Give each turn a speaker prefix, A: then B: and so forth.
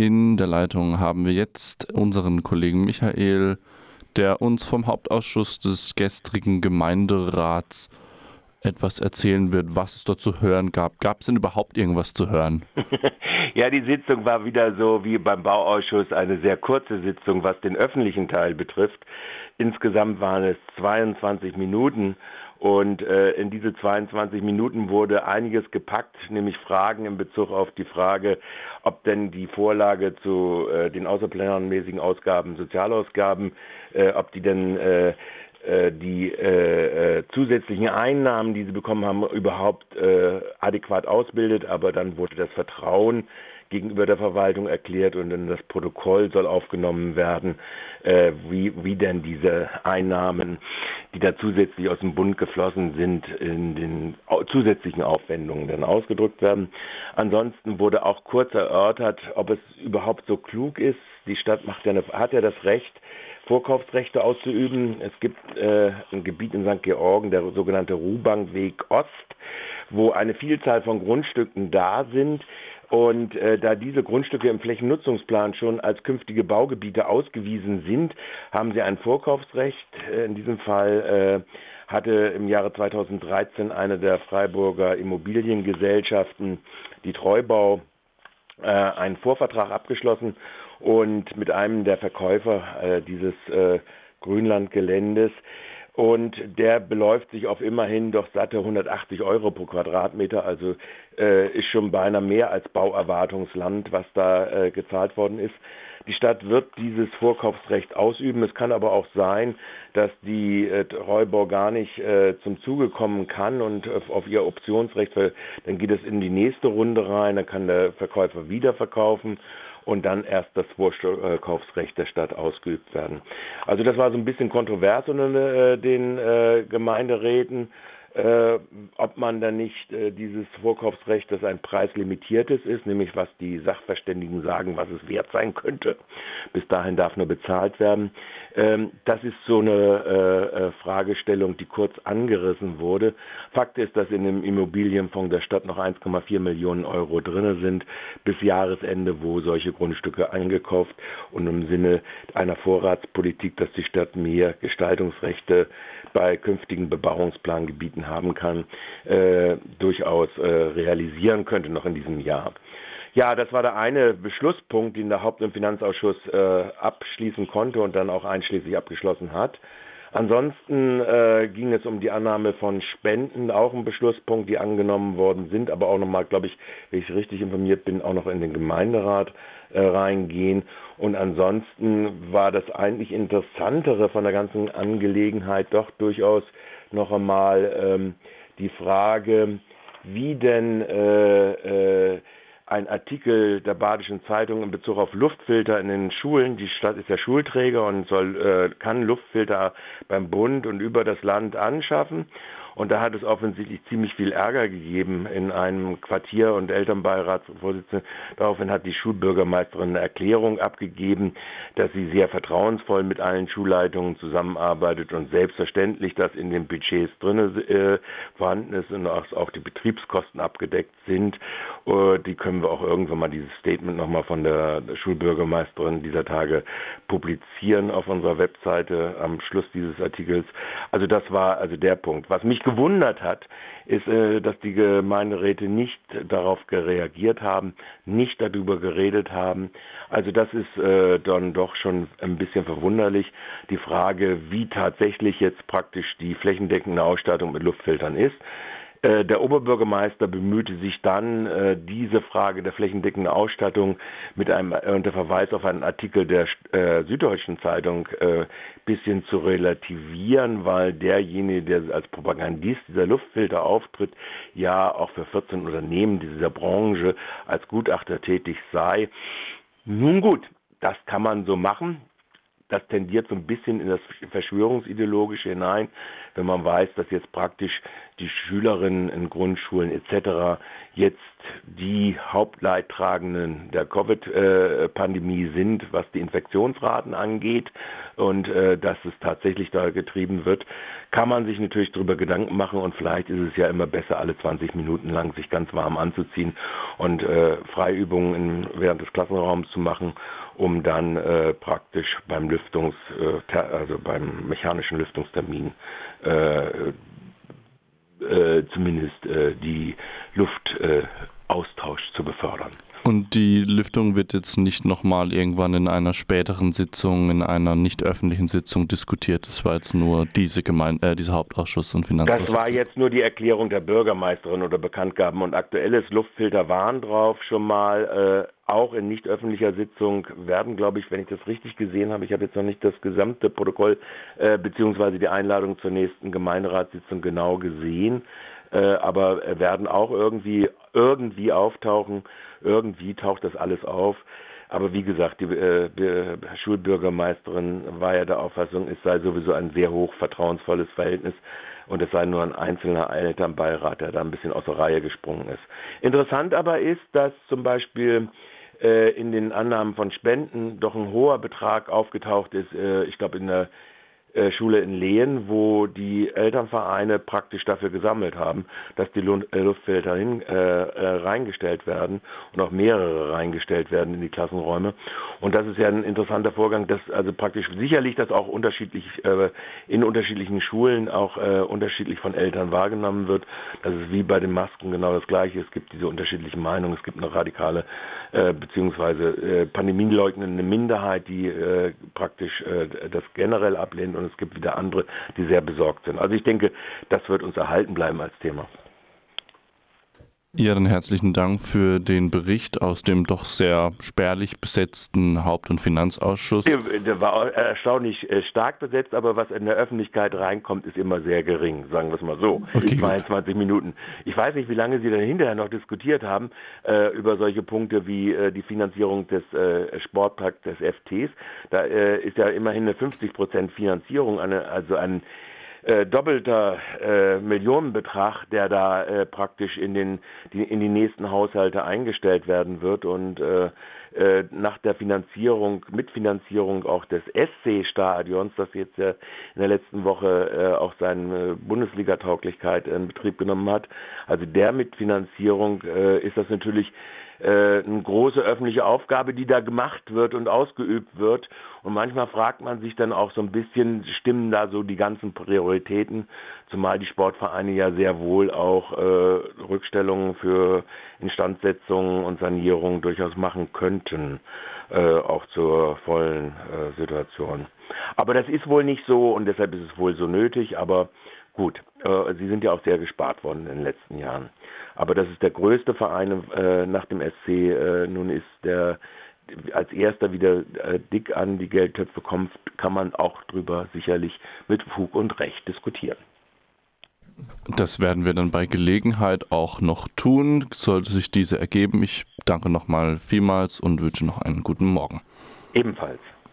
A: In der Leitung haben wir jetzt unseren Kollegen Michael, der uns vom Hauptausschuss des gestrigen Gemeinderats etwas erzählen wird, was es dort zu hören gab. Gab es denn überhaupt irgendwas zu hören?
B: ja, die Sitzung war wieder so wie beim Bauausschuss eine sehr kurze Sitzung, was den öffentlichen Teil betrifft. Insgesamt waren es 22 Minuten und äh, in diese 22 Minuten wurde einiges gepackt, nämlich Fragen in Bezug auf die Frage, ob denn die Vorlage zu äh, den außerplanmäßigen Ausgaben, Sozialausgaben, äh, ob die denn äh, äh, die äh, äh, zusätzlichen Einnahmen, die sie bekommen haben, überhaupt äh, adäquat ausbildet. Aber dann wurde das Vertrauen gegenüber der Verwaltung erklärt und in das Protokoll soll aufgenommen werden, äh, wie, wie denn diese Einnahmen, die da zusätzlich aus dem Bund geflossen sind, in den zusätzlichen Aufwendungen dann ausgedrückt werden. Ansonsten wurde auch kurz erörtert, ob es überhaupt so klug ist. Die Stadt macht ja eine, hat ja das Recht, Vorkaufsrechte auszuüben. Es gibt äh, ein Gebiet in St. Georgen, der sogenannte Ruhbankweg Ost, wo eine Vielzahl von Grundstücken da sind, und äh, da diese Grundstücke im Flächennutzungsplan schon als künftige Baugebiete ausgewiesen sind, haben sie ein Vorkaufsrecht. Äh, in diesem Fall äh, hatte im Jahre 2013 eine der Freiburger Immobiliengesellschaften, die Treubau, äh, einen Vorvertrag abgeschlossen und mit einem der Verkäufer äh, dieses äh, Grünlandgeländes und der beläuft sich auf immerhin doch satte 180 Euro pro Quadratmeter, also äh, ist schon beinahe mehr als Bauerwartungsland, was da äh, gezahlt worden ist. Die Stadt wird dieses Vorkaufsrecht ausüben. Es kann aber auch sein, dass die äh, Treubau gar nicht äh, zum Zuge kommen kann und äh, auf ihr Optionsrecht, dann geht es in die nächste Runde rein, dann kann der Verkäufer wieder verkaufen und dann erst das Vorkaufsrecht der Stadt ausgeübt werden. Also das war so ein bisschen kontrovers unter äh, den äh, Gemeinderäten äh, ob man dann nicht äh, dieses Vorkaufsrecht, das ein preislimitiertes ist, nämlich was die Sachverständigen sagen, was es wert sein könnte, bis dahin darf nur bezahlt werden. Ähm, das ist so eine äh, äh Fragestellung, die kurz angerissen wurde. Fakt ist, dass in dem Immobilienfonds der Stadt noch 1,4 Millionen Euro drin sind bis Jahresende, wo solche Grundstücke eingekauft und im Sinne einer Vorratspolitik, dass die Stadt mehr Gestaltungsrechte bei künftigen Bebauungsplangebieten haben kann, äh, durchaus äh, realisieren könnte noch in diesem Jahr. Ja, das war der eine Beschlusspunkt, den der Haupt- und Finanzausschuss äh, abschließen konnte und dann auch einschließlich abgeschlossen hat. Ansonsten äh, ging es um die Annahme von Spenden, auch ein Beschlusspunkt, die angenommen worden sind, aber auch nochmal, glaube ich, wenn ich richtig informiert bin, auch noch in den Gemeinderat äh, reingehen. Und ansonsten war das eigentlich Interessantere von der ganzen Angelegenheit doch durchaus noch einmal ähm, die Frage, wie denn äh, äh, ein Artikel der Badischen Zeitung in Bezug auf Luftfilter in den Schulen. Die Stadt ist ja Schulträger und soll, äh, kann Luftfilter beim Bund und über das Land anschaffen. Und da hat es offensichtlich ziemlich viel Ärger gegeben in einem Quartier- und Elternbeiratsvorsitzenden. Daraufhin hat die Schulbürgermeisterin eine Erklärung abgegeben, dass sie sehr vertrauensvoll mit allen Schulleitungen zusammenarbeitet und selbstverständlich, dass in den Budgets drin äh, vorhanden ist und auch die Betriebskosten abgedeckt sind. Äh, die können wir auch irgendwann mal dieses Statement nochmal von der Schulbürgermeisterin dieser Tage publizieren auf unserer Webseite am Schluss dieses Artikels. Also das war also der Punkt. Was mich mich gewundert hat, ist, äh, dass die Gemeinderäte nicht darauf reagiert haben, nicht darüber geredet haben. Also das ist äh, dann doch schon ein bisschen verwunderlich. Die Frage, wie tatsächlich jetzt praktisch die flächendeckende Ausstattung mit Luftfiltern ist. Äh, der Oberbürgermeister bemühte sich dann, äh, diese Frage der flächendeckenden Ausstattung mit einem äh, unter Verweis auf einen Artikel der Süddeutschen Zeitung bisschen zu relativieren, weil derjenige, der als Propagandist dieser Luftfilter auftritt, ja auch für 14 Unternehmen dieser Branche als Gutachter tätig sei. Nun gut, das kann man so machen. Das tendiert so ein bisschen in das Verschwörungsideologische hinein, wenn man weiß, dass jetzt praktisch die Schülerinnen in Grundschulen etc. jetzt die Hauptleidtragenden der Covid-Pandemie sind, was die Infektionsraten angeht und äh, dass es tatsächlich da getrieben wird, kann man sich natürlich darüber Gedanken machen und vielleicht ist es ja immer besser, alle 20 Minuten lang sich ganz warm anzuziehen und äh, Freiübungen in, während des Klassenraums zu machen um dann äh, praktisch beim Lüftungs, äh, also beim mechanischen Lüftungstermin äh, äh zumindest äh, die zu befördern.
A: Und die Lüftung wird jetzt nicht nochmal irgendwann in einer späteren Sitzung, in einer nicht öffentlichen Sitzung diskutiert. Das war jetzt nur diese Gemeinde, äh, dieser Hauptausschuss und Finanzausschuss.
B: Das war jetzt nur die Erklärung der Bürgermeisterin oder Bekanntgaben und aktuelles Luftfilter waren drauf schon mal. Äh, auch in nicht öffentlicher Sitzung werden, glaube ich, wenn ich das richtig gesehen habe, ich habe jetzt noch nicht das gesamte Protokoll äh, beziehungsweise die Einladung zur nächsten Gemeinderatssitzung genau gesehen, äh, aber werden auch irgendwie irgendwie auftauchen. Irgendwie taucht das alles auf. Aber wie gesagt, die äh, Schulbürgermeisterin war ja der Auffassung, es sei sowieso ein sehr hoch vertrauensvolles Verhältnis und es sei nur ein einzelner Elternbeirat, der da ein bisschen aus der Reihe gesprungen ist. Interessant aber ist, dass zum Beispiel äh, in den Annahmen von Spenden doch ein hoher Betrag aufgetaucht ist, äh, ich glaube in der Schule in Lehen, wo die Elternvereine praktisch dafür gesammelt haben, dass die äh, Luftfilter hin, äh, äh, reingestellt werden und auch mehrere reingestellt werden in die Klassenräume. Und das ist ja ein interessanter Vorgang, dass also praktisch sicherlich das auch unterschiedlich äh, in unterschiedlichen Schulen auch äh, unterschiedlich von Eltern wahrgenommen wird. Das ist wie bei den Masken genau das Gleiche. Es gibt diese unterschiedlichen Meinungen. Es gibt eine radikale äh, beziehungsweise äh, pandemieleugnende Minderheit, die äh, praktisch äh, das generell ablehnt und es gibt wieder andere, die sehr besorgt sind. Also ich denke, das wird uns erhalten bleiben als Thema.
A: Ja, dann herzlichen Dank für den Bericht aus dem doch sehr spärlich besetzten Haupt- und Finanzausschuss.
B: Der war erstaunlich äh, stark besetzt, aber was in der Öffentlichkeit reinkommt, ist immer sehr gering, sagen wir es mal so. Okay, 22 Minuten. Ich weiß nicht, wie lange Sie dann hinterher noch diskutiert haben äh, über solche Punkte wie äh, die Finanzierung des äh, Sportparks des FTs. Da äh, ist ja immerhin eine 50 Prozent Finanzierung, eine, also ein äh, doppelter äh, Millionenbetrag, der da äh, praktisch in den die, in die nächsten Haushalte eingestellt werden wird und äh, äh, nach der Finanzierung, Mitfinanzierung auch des SC-Stadions, das jetzt ja in der letzten Woche äh, auch seine Bundesliga-Tauglichkeit in Betrieb genommen hat. Also der Mitfinanzierung äh, ist das natürlich äh, eine große öffentliche Aufgabe, die da gemacht wird und ausgeübt wird. Und manchmal fragt man sich dann auch so ein bisschen, stimmen da so die ganzen Prioritäten, zumal die Sportvereine ja sehr wohl auch äh, Rückstellungen für Instandsetzung und Sanierung durchaus machen könnten, äh, auch zur vollen äh, Situation. Aber das ist wohl nicht so und deshalb ist es wohl so nötig, aber gut, äh, sie sind ja auch sehr gespart worden in den letzten Jahren. Aber das ist der größte Verein äh, nach dem SC. Äh, nun ist der als erster wieder äh, dick an die Geldtöpfe kommt, kann man auch drüber sicherlich mit Fug und Recht diskutieren.
A: Das werden wir dann bei Gelegenheit auch noch tun, sollte sich diese ergeben. Ich danke nochmal vielmals und wünsche noch einen guten Morgen.
B: Ebenfalls.